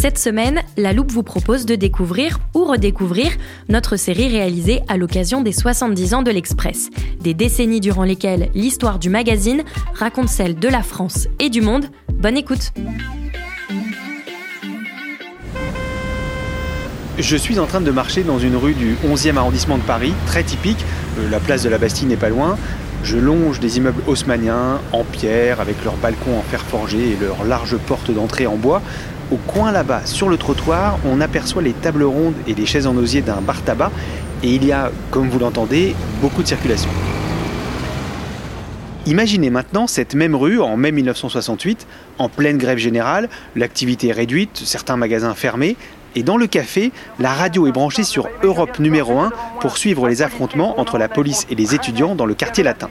Cette semaine, La Loupe vous propose de découvrir ou redécouvrir notre série réalisée à l'occasion des 70 ans de l'Express. Des décennies durant lesquelles l'histoire du magazine raconte celle de la France et du monde. Bonne écoute Je suis en train de marcher dans une rue du 11e arrondissement de Paris, très typique. Euh, La place de la Bastille n'est pas loin. Je longe des immeubles haussmanniens en pierre avec leurs balcons en fer forgé et leurs larges portes d'entrée en bois. Au coin là-bas, sur le trottoir, on aperçoit les tables rondes et les chaises en osier d'un bar tabac et il y a, comme vous l'entendez, beaucoup de circulation. Imaginez maintenant cette même rue en mai 1968, en pleine grève générale, l'activité réduite, certains magasins fermés, et dans le café, la radio est branchée sur Europe numéro 1 pour suivre les affrontements entre la police et les étudiants dans le quartier latin.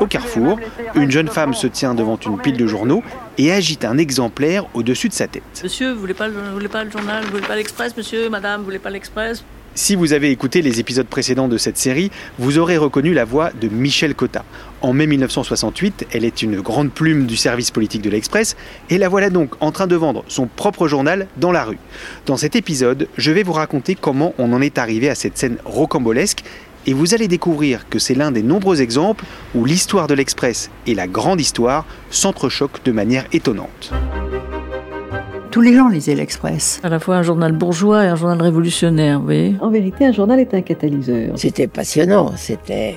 Au carrefour, une jeune femme se tient devant une pile de journaux et agite un exemplaire au-dessus de sa tête. Monsieur, vous voulez pas, le- vous voulez pas le journal, vous voulez pas l'Express, monsieur, madame, vous voulez pas l'Express? Si vous avez écouté les épisodes précédents de cette série, vous aurez reconnu la voix de Michel Cotta. En mai 1968, elle est une grande plume du service politique de l'Express et la voilà donc en train de vendre son propre journal dans la rue. Dans cet épisode, je vais vous raconter comment on en est arrivé à cette scène rocambolesque et vous allez découvrir que c'est l'un des nombreux exemples où l'histoire de l'Express et la grande histoire s'entrechoquent de manière étonnante. Tous les gens lisaient l'Express. À la fois un journal bourgeois et un journal révolutionnaire, vous voyez En vérité, un journal est un catalyseur. C'était passionnant, c'était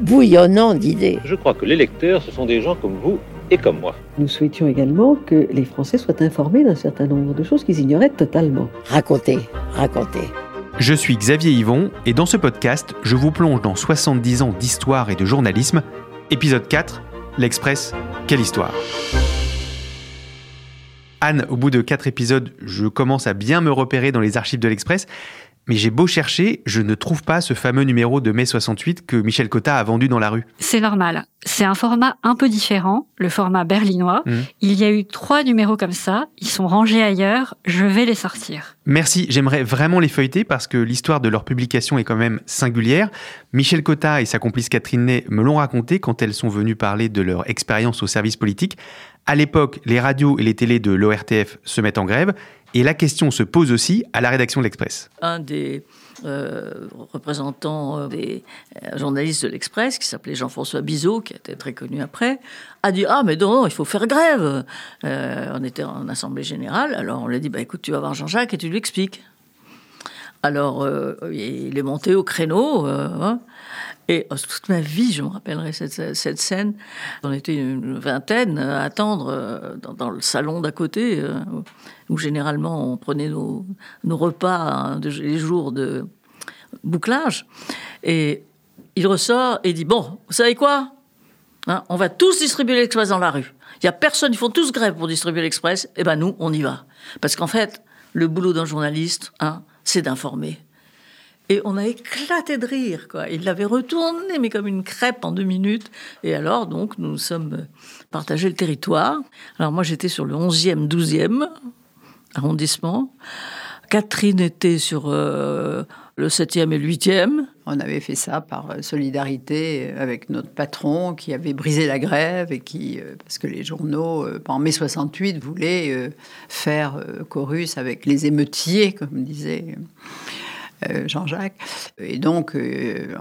bouillonnant d'idées. Je crois que les lecteurs, ce sont des gens comme vous et comme moi. Nous souhaitions également que les Français soient informés d'un certain nombre de choses qu'ils ignoraient totalement. Raconter, raconter. Je suis Xavier Yvon et dans ce podcast, je vous plonge dans 70 ans d'histoire et de journalisme. Épisode 4, l'Express, quelle histoire Anne, au bout de 4 épisodes, je commence à bien me repérer dans les archives de l'Express, mais j'ai beau chercher, je ne trouve pas ce fameux numéro de mai 68 que Michel Cotta a vendu dans la rue. C'est normal. C'est un format un peu différent, le format berlinois. Mhm. Il y a eu trois numéros comme ça. Ils sont rangés ailleurs. Je vais les sortir. Merci, j'aimerais vraiment les feuilleter parce que l'histoire de leur publication est quand même singulière. Michel Cotta et sa complice Catherine Ney me l'ont raconté quand elles sont venues parler de leur expérience au service politique. À l'époque, les radios et les télés de l'ORTF se mettent en grève et la question se pose aussi à la rédaction de l'Express. Un des euh, représentants euh, des euh, journalistes de l'Express, qui s'appelait Jean-François Bizot, qui était très connu après, a dit Ah, mais non, il faut faire grève. Euh, on était en assemblée générale, alors on lui a dit bah, Écoute, tu vas voir Jean-Jacques et tu lui expliques. Alors, euh, il est monté au créneau. hein, et euh, toute ma vie, je me rappellerai cette, cette scène. On était une vingtaine à attendre euh, dans, le salon d'à côté, euh, où généralement on prenait nos, nos repas hein, les jours de bouclage. Et il ressort et dit Bon, vous savez quoi? Hein, On va tous distribuer l'Express dans la rue. Il n'y a personne, ils font tous grève pour distribuer l'Express. Eh ben nous, on y va. Parce qu'en fait, le boulot d'un journaliste, hein, c'est d'informer. Et on a éclaté de rire. Il l'avait retourné, mais comme une crêpe en deux minutes. Et alors, donc, nous sommes partagé le territoire. Alors moi, j'étais sur le 11e, 12e arrondissement. Catherine était sur euh, le 7e et le 8e. On avait fait ça par solidarité avec notre patron qui avait brisé la grève et qui, parce que les journaux, en mai 68, voulaient faire chorus avec les émeutiers, comme disait euh, Jean-Jacques. Et donc, euh,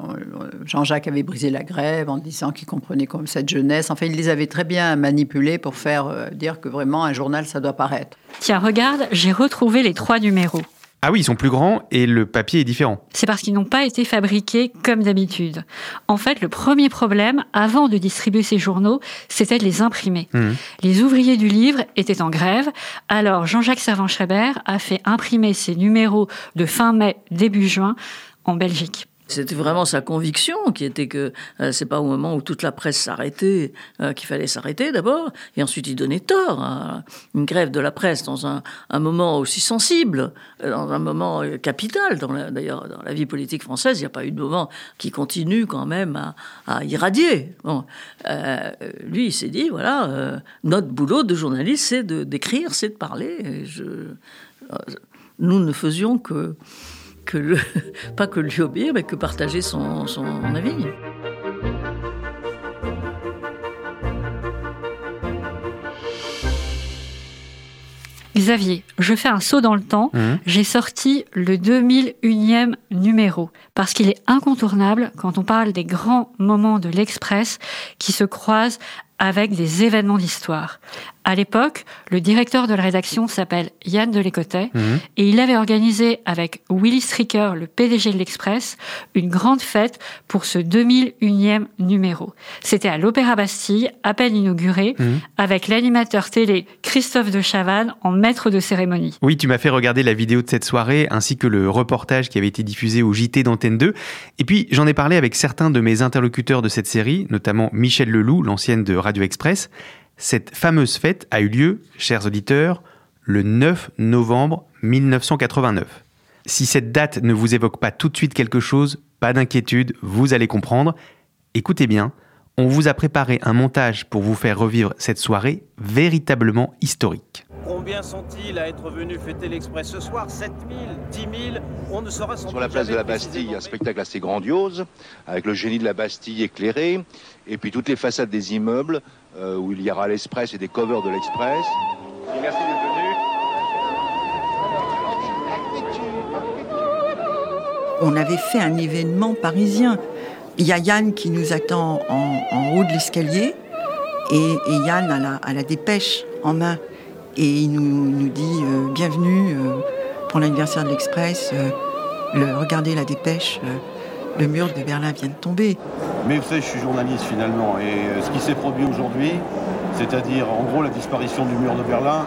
Jean-Jacques avait brisé la grève en disant qu'il comprenait comme cette jeunesse. Enfin, il les avait très bien manipulés pour faire euh, dire que vraiment un journal, ça doit paraître. Tiens, regarde, j'ai retrouvé les trois numéros. Ah oui, ils sont plus grands et le papier est différent. C'est parce qu'ils n'ont pas été fabriqués comme d'habitude. En fait, le premier problème, avant de distribuer ces journaux, c'était de les imprimer. Mmh. Les ouvriers du livre étaient en grève, alors Jean-Jacques Servan-Schreiber a fait imprimer ces numéros de fin mai, début juin en Belgique. C'était vraiment sa conviction qui était que euh, c'est pas au moment où toute la presse s'arrêtait euh, qu'il fallait s'arrêter d'abord, et ensuite il donnait tort à une grève de la presse dans un, moment aussi sensible, euh, dans un moment capital. D'ailleurs, dans la vie politique française, il n'y a pas eu de moment qui continue quand même à, irradier. Bon, lui, il s'est dit voilà, notre boulot de journaliste, c'est d'écrire, c'est de parler. nous ne faisions que que le, pas que lui obéir, mais que partager son, son avis. Xavier, je fais un saut dans le temps. Mmh. J'ai sorti le 2001e numéro parce qu'il est incontournable quand on parle des grands moments de l'Express qui se croisent avec des événements d'histoire. À l'époque, le directeur de la rédaction s'appelle Yann Delécotet mhm. et il avait organisé avec Willy Stricker, le PDG de l'Express, une grande fête pour ce 2001e numéro. C'était à l'Opéra Bastille, à peine inauguré, mhm. avec l'animateur télé Christophe de Chavannes en maître de cérémonie. Oui, tu m'as fait regarder la vidéo de cette soirée ainsi que le reportage qui avait été diffusé au JT d'Antenne 2. Et puis, j'en ai parlé avec certains de mes interlocuteurs de cette série, notamment Michel Leloup, l'ancienne de Radio Express. Cette fameuse fête a eu lieu, chers auditeurs, le 9 novembre 1989. Si cette date ne vous évoque pas tout de suite quelque chose, pas d'inquiétude, vous allez comprendre. Écoutez bien, on vous a préparé un montage pour vous faire revivre cette soirée véritablement historique. Combien sont-ils à être venus fêter l'Express ce soir? 7 000 10 000 On ne saura Sur la place de la Bastille, un spectacle assez grandiose, avec le génie de la Bastille éclairé, et puis toutes les façades des immeubles, euh, où il y aura l'Express et des covers de l'Express. Merci d'être venu. On avait fait un événement parisien. Il y a Yann qui nous attend en, haut de l'escalier, et, Yann a la, dépêche en main. Et il nous, dit euh, Bienvenue euh, pour l'anniversaire de l'Express. regardez la dépêche le mur de Berlin vient de tomber. Mais vous savez, je suis journaliste finalement, et euh, ce qui s'est produit aujourd'hui, c'est-à-dire en gros la disparition du mur de Berlin,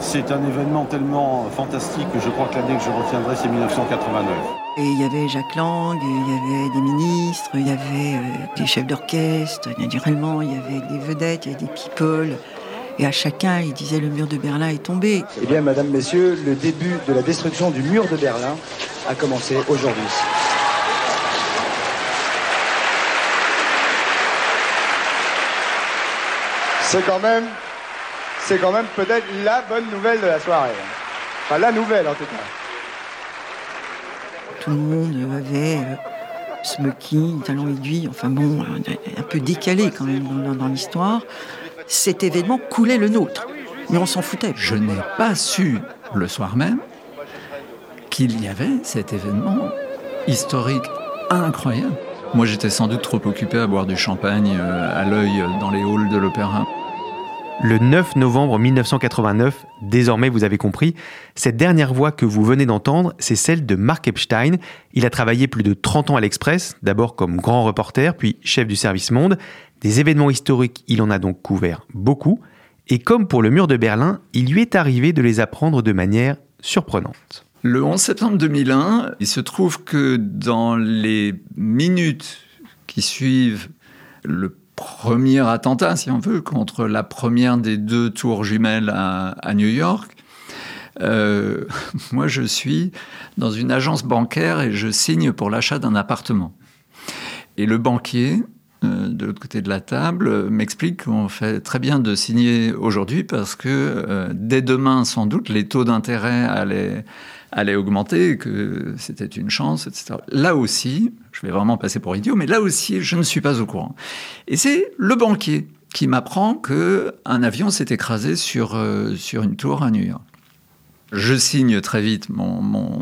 c'est un événement tellement fantastique que je crois que l'année que je retiendrai, c'est 1989. Et il y avait Jacques Lang, il y avait des ministres, il y avait euh, des chefs d'orchestre, naturellement, il y avait des vedettes, il y avait des people. Et à chacun, il disait le mur de Berlin est tombé. Eh bien, mesdames, messieurs, le début de la destruction du mur de Berlin a commencé aujourd'hui. C'est quand même, c'est quand même peut-être la bonne nouvelle de la soirée. Enfin, la nouvelle en tout cas. Tout le monde avait euh, smoking, talons aiguilles, enfin bon, un peu décalé quand même dans, l'histoire. Cet événement coulait le nôtre, mais on s'en foutait. Je n'ai pas su le soir même qu'il y avait cet événement historique incroyable. Moi, j'étais sans doute trop occupé à boire du champagne euh, à l'œil dans les halls de l'opéra. Le 9 novembre 1989, désormais vous avez compris, cette dernière voix que vous venez d'entendre, c'est celle de Mark Epstein. Il a travaillé plus de 30 ans à l'Express, d'abord comme grand reporter, puis chef du service monde. Des événements historiques, il en a donc couvert beaucoup. Et comme pour le mur de Berlin, il lui est arrivé de les apprendre de manière surprenante. Le 11 septembre 2001, il se trouve que dans les minutes qui suivent le premier attentat, si on veut, contre la première des deux tours jumelles à, New York. Euh, moi, je suis dans une agence bancaire et je signe pour l'achat d'un appartement. Et le banquier euh, de l'autre côté de la table, euh, m'explique qu'on fait très bien de signer aujourd'hui parce que euh, dès demain, sans doute, les taux d'intérêt allaient, allaient augmenter, que c'était une chance, etc. Là aussi, je vais vraiment passer pour idiot, mais là aussi, je ne suis pas au courant. Et c'est le banquier qui m'apprend que un avion s'est écrasé sur, sur une tour à New York. Je signe très vite mon, mon,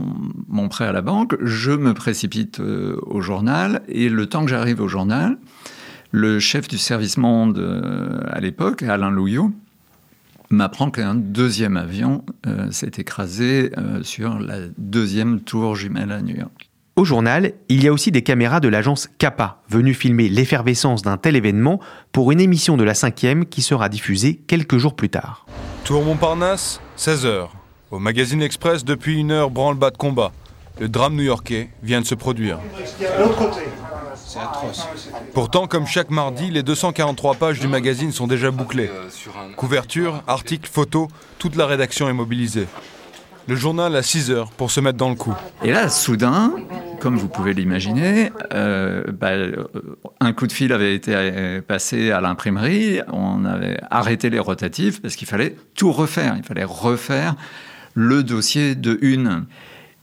mon, prêt à la banque, je me précipite au journal, et le temps que j'arrive au journal, le chef du service monde euh, à l'époque, Alain Louillot, m'apprend qu'un deuxième avion euh, s'est écrasé euh, sur la deuxième tour jumelle à New York. Au journal, il y a aussi des caméras de l'agence Kappa, venues filmer l'effervescence d'un tel événement pour une émission de la cinquième qui sera diffusée quelques jours plus tard. Tour Montparnasse, 16h. Au magazine Express, depuis une heure, branle-bas de combat. Le drame new-yorkais vient de se produire. Pourtant, comme chaque mardi, les 243 pages du magazine sont déjà bouclées. Couverture, articles, photos, toute la rédaction est mobilisée. Le journal à 6 heures pour se mettre dans le coup. Et là, soudain, comme vous pouvez l'imaginer, euh, bah, un coup de fil avait été passé à l'imprimerie, on avait arrêté les rotatifs parce qu'il fallait tout refaire, il fallait refaire le dossier de une.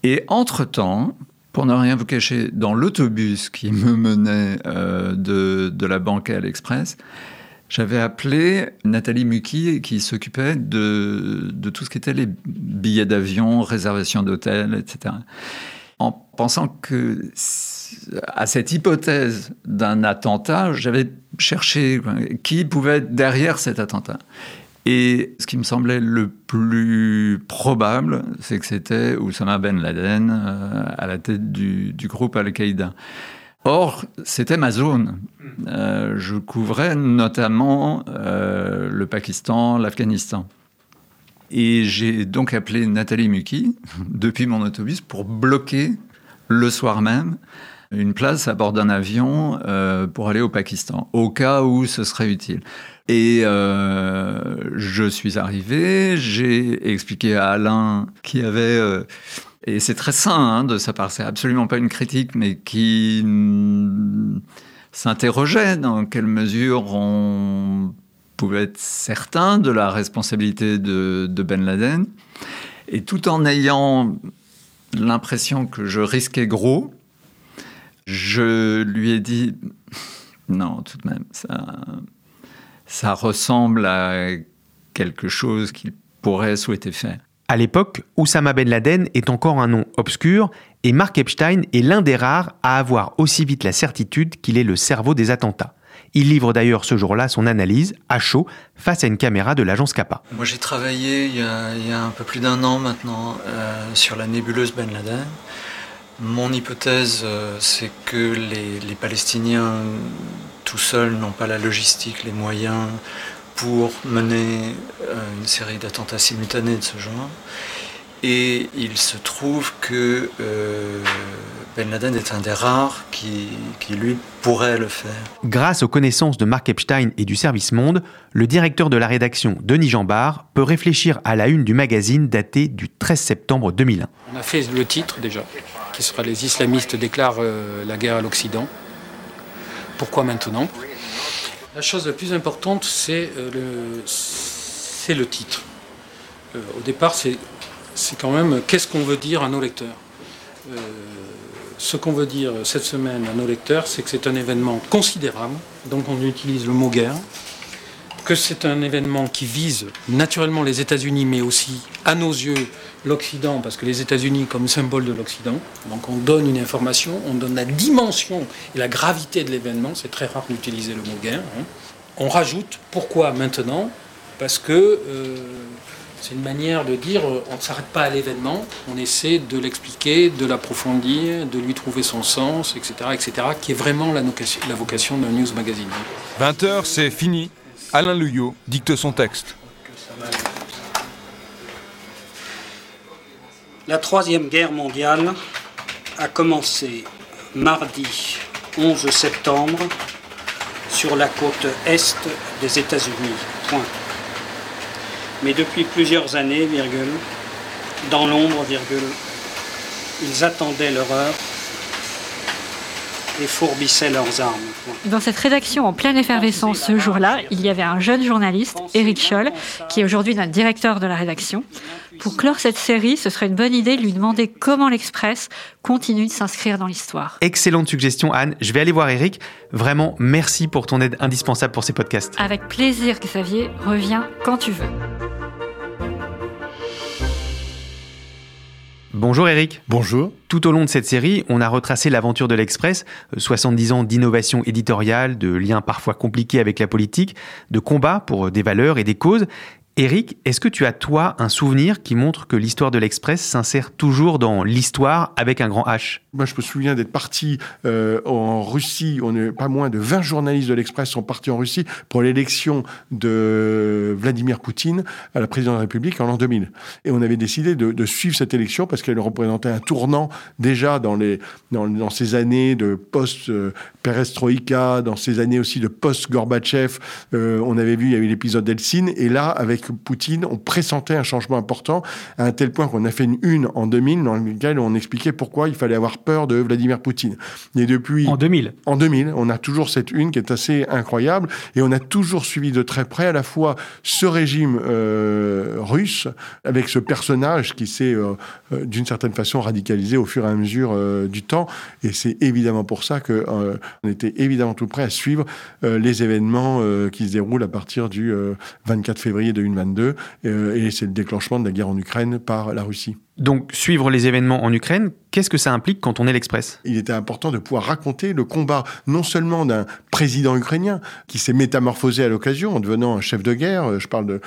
Et entre-temps, pour ne rien vous cacher, dans l'autobus qui me menait euh, de, de, la banque à l'Express, j'avais appelé Nathalie Muki qui s'occupait de, de, tout ce qui était les billets d'avion, réservation d'hôtel, etc. En pensant que à cette hypothèse d'un attentat, j'avais cherché qui pouvait être derrière cet attentat. Et ce qui me semblait le plus probable, c'est que c'était Oussama Ben Laden euh, à la tête du, groupe Al-Qaïda. Or, c'était ma zone. Euh, je couvrais notamment euh, le Pakistan, l'Afghanistan. Et j'ai donc appelé Nathalie Muki depuis mon autobus pour bloquer le soir même une place à bord d'un avion euh, pour aller au Pakistan, au cas où ce serait utile. Et euh, je suis arrivé, j'ai expliqué à Alain qui avait... Euh, et c'est très sain hein, de sa part, c'est absolument pas une critique, mais qui s'interrogeait dans quelle mesure on pouvait être certain de la responsabilité de Ben Laden. Et tout en ayant l'impression que je risquais gros, je lui ai dit non, tout de même, ça, ça ressemble à quelque chose qu'il pourrait souhaiter faire. À l'époque, Oussama Ben Laden est encore un nom obscur et Mark Epstein est l'un des rares à avoir aussi vite la certitude qu'il est le cerveau des attentats. Il livre d'ailleurs ce jour-là son analyse à chaud face à une caméra de l'agence Kappa. Moi j'ai travaillé il y, a, un peu plus d'un an maintenant euh, sur la nébuleuse Ben Laden. Mon hypothèse, euh, c'est que les, Palestiniens tout seuls n'ont pas la logistique, les moyens pour mener euh, une série d'attentats simultanés de ce genre. Et il se trouve que euh, Ben Laden est un des rares qui, qui, lui, pourrait le faire. Grâce aux connaissances de Mark Epstein et du Service Monde, le directeur de la rédaction, Denis Jambard, peut réfléchir à la une du magazine datée du 13 septembre 2001. On a fait le titre déjà, qui sera Les islamistes déclarent euh, la guerre à l'Occident. Pourquoi maintenant? La chose la plus importante, c'est euh, le, le titre. Euh, au départ, c'est c'est quand même qu'est-ce qu'on veut dire à nos lecteurs? Ce qu'on veut dire cette semaine à nos lecteurs, c'est que c'est un événement considérable, donc on utilise le mot guerre, que c'est un événement qui vise naturellement les États-Unis, mais aussi, à nos yeux, l'Occident, parce que les États-Unis comme symbole de l'Occident, donc on donne une information, on donne la dimension et la gravité de l'événement, c'est très rare d'utiliser le mot guerre. Hein. On rajoute pourquoi maintenant Parce que euh, c'est une manière de dire euh, on ne s'arrête pas à l'événement, on essaie de l'expliquer, de l'approfondir, de lui trouver son sens, etc., etc., qui est vraiment la vocation, la vocation d'un news magazine. 20h, c'est fini. Alain Luyot dicte son texte. La Troisième Guerre mondiale a commencé mardi 11 septembre sur la côte est des États-Unis. Point mais depuis plusieurs années, virgule, dans l'ombre, virgule, ils attendaient leur heure. et fourbissaient leurs armes. Dans cette rédaction en pleine effervescence ce jour-là, il y avait un jeune journaliste, Éric Scholl, qui est aujourd'hui notre directeur de la rédaction. Pour clore cette série, ce serait une bonne idée de lui demander comment l'Express continue de s'inscrire dans l'histoire. Excellente suggestion, Anne. Je vais aller voir Eric. Vraiment, merci pour ton aide indispensable pour ces podcasts. Avec plaisir, Xavier. Reviens quand tu veux. Bonjour Eric. Bonjour. Tout au long de cette série, on a retracé l'aventure de l'Express, 70 ans d'innovation éditoriale, de liens parfois compliqués avec la politique, de combats pour des valeurs et des causes, Eric, est-ce que tu as toi un souvenir qui montre que l'histoire de l'Express s'insère toujours dans l'histoire avec un grand H? Moi, je me souviens d'être parti euh, en Russie. On pas moins de 20 journalistes de l'Express sont partis en Russie pour l'élection de Vladimir Poutine à la présidence de la République en l'an 2000. Et on avait décidé de, suivre cette élection parce qu'elle représentait un tournant déjà dans les dans, ces années de post perestroïka, dans ces années aussi de post Gorbatchev. Euh, on avait vu il y a eu l'épisode d'Eltsine et là avec Poutine, on pressentait un changement important, à un tel point qu'on a fait une une en 2000 dans laquelle on expliquait pourquoi il fallait avoir peur de Vladimir Poutine. Et depuis... En 2000 En 2000, on a toujours cette une qui est assez incroyable, et on a toujours suivi de très près à la fois ce régime euh, russe, avec ce personnage qui s'est euh, euh, d'une certaine façon radicalisé au fur et à mesure du temps, et c'est évidemment pour ça que euh, on était évidemment tout prêt à suivre les événements qui se déroulent à partir du 24 février 2022, et c'est le déclenchement de la guerre en Ukraine par la Russie. Donc, suivre les événements en Ukraine, qu'est-ce que ça implique quand on est l'Express? Il était important de pouvoir raconter le combat non seulement d'un président ukrainien qui s'est métamorphosé à l'occasion en devenant un chef de guerre, je parle de,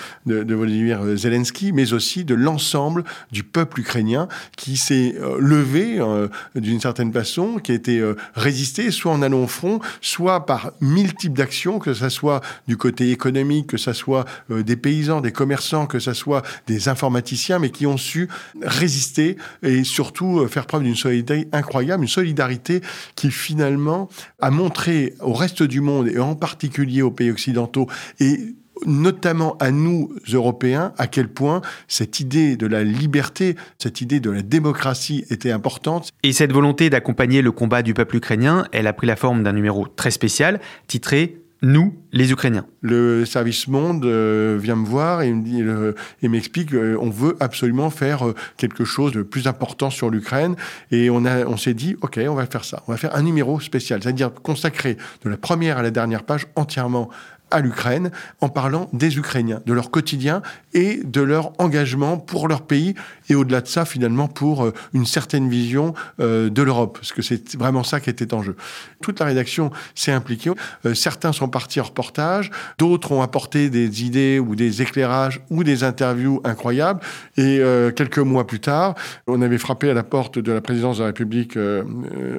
de, Volodymyr Zelensky, mais aussi de l'ensemble du peuple ukrainien qui s'est euh, levé euh, d'une certaine façon, qui a été euh, résisté, soit en allant au front, soit par mille types d'actions, que ce soit du côté économique, que ce soit euh, des paysans, des commerçants, que ce soit des informaticiens, mais qui ont su résister et surtout euh, faire preuve d'une solidarité incroyable, une solidarité qui finalement a montré au reste du monde et en particulier aux pays occidentaux et notamment à nous, Européens, à quel point cette idée de la liberté, cette idée de la démocratie était importante. Et cette volonté d'accompagner le combat du peuple ukrainien, elle a pris la forme d'un numéro très spécial, titré nous, les Ukrainiens. Le service Monde euh, vient me voir et me dit euh, et m'explique euh, on veut absolument faire euh, quelque chose de plus important sur l'Ukraine et on a on s'est dit OK, on va faire ça. On va faire un numéro spécial, c'est-à-dire consacré de la première à la dernière page entièrement à l'Ukraine en parlant des Ukrainiens, de leur quotidien et de leur engagement pour leur pays et au-delà de ça finalement pour euh, une certaine vision euh, de l'Europe parce que c'est vraiment ça qui était en jeu. Toute la rédaction s'est impliquée. Euh, certains sont partis en reportage, d'autres ont apporté des idées ou des éclairages ou des interviews incroyables et quelques mois plus tard, on avait frappé à la porte de la présidence de la République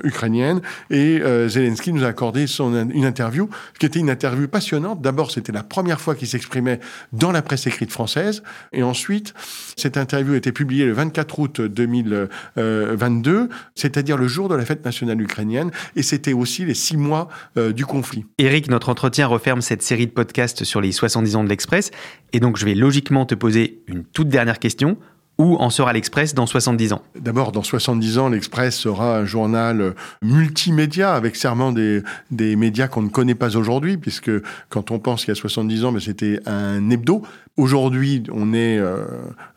ukrainienne et Zelensky nous a accordé son, une interview qui était une interview passionnante D'abord, c'était la première fois qu'il s'exprimait dans la presse écrite française. Et ensuite, cette interview a été publiée le 24 août 2022, c'est-à-dire le jour de la fête nationale ukrainienne. Et c'était aussi les six mois euh, du conflit. Eric, notre entretien referme cette série de podcasts sur les 70 ans de l'Express. Et donc, je vais logiquement te poser une toute dernière question. Où en sera l'Express dans 70 ans D'abord, dans 70 ans, l'Express sera un journal multimédia, avec serment des, des médias qu'on ne connaît pas aujourd'hui, puisque quand on pense qu'il y a 70 ans, mais c'était un hebdo. Aujourd'hui, on est euh,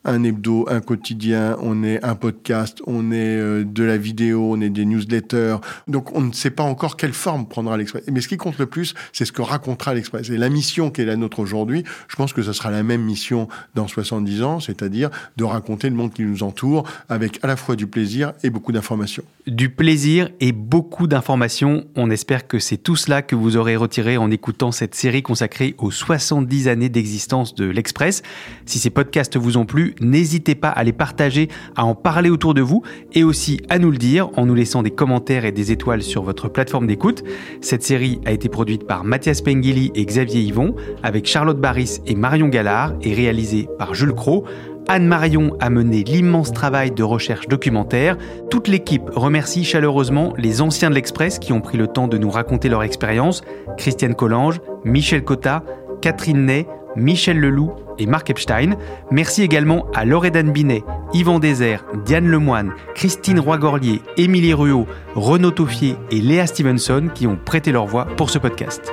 un hebdo, un quotidien, on est un podcast, on est euh, de la vidéo, on est des newsletters. Donc, on ne sait pas encore quelle forme prendra l'Express. Mais ce qui compte le plus, c'est ce que racontera l'Express. Et la mission qui est la nôtre aujourd'hui, je pense que ce sera la même mission dans 70 ans, c'est-à-dire de raconter le monde qui nous entoure avec à la fois du plaisir et beaucoup d'informations. Du plaisir et beaucoup d'informations. On espère que c'est tout cela que vous aurez retiré en écoutant cette série consacrée aux 70 années d'existence de l'Express. Si ces podcasts vous ont plu, n'hésitez pas à les partager, à en parler autour de vous et aussi à nous le dire en nous laissant des commentaires et des étoiles sur votre plateforme d'écoute. Cette série a été produite par Mathias Pengili et Xavier Yvon avec Charlotte Baris et Marion Gallard et réalisée par Jules Cro. Anne Marion a mené l'immense travail de recherche documentaire. Toute l'équipe remercie chaleureusement les anciens de l'Express qui ont pris le temps de nous raconter leur expérience. Christiane Collange, Michel Cotta, Catherine Ney, Michel Leloup et Marc Epstein. Merci également à Loredan Binet, Yvan Désert, Diane Lemoine, Christine Roy-Gorlier, Émilie Ruot, Renaud Toffier et Léa Stevenson qui ont prêté leur voix pour ce podcast.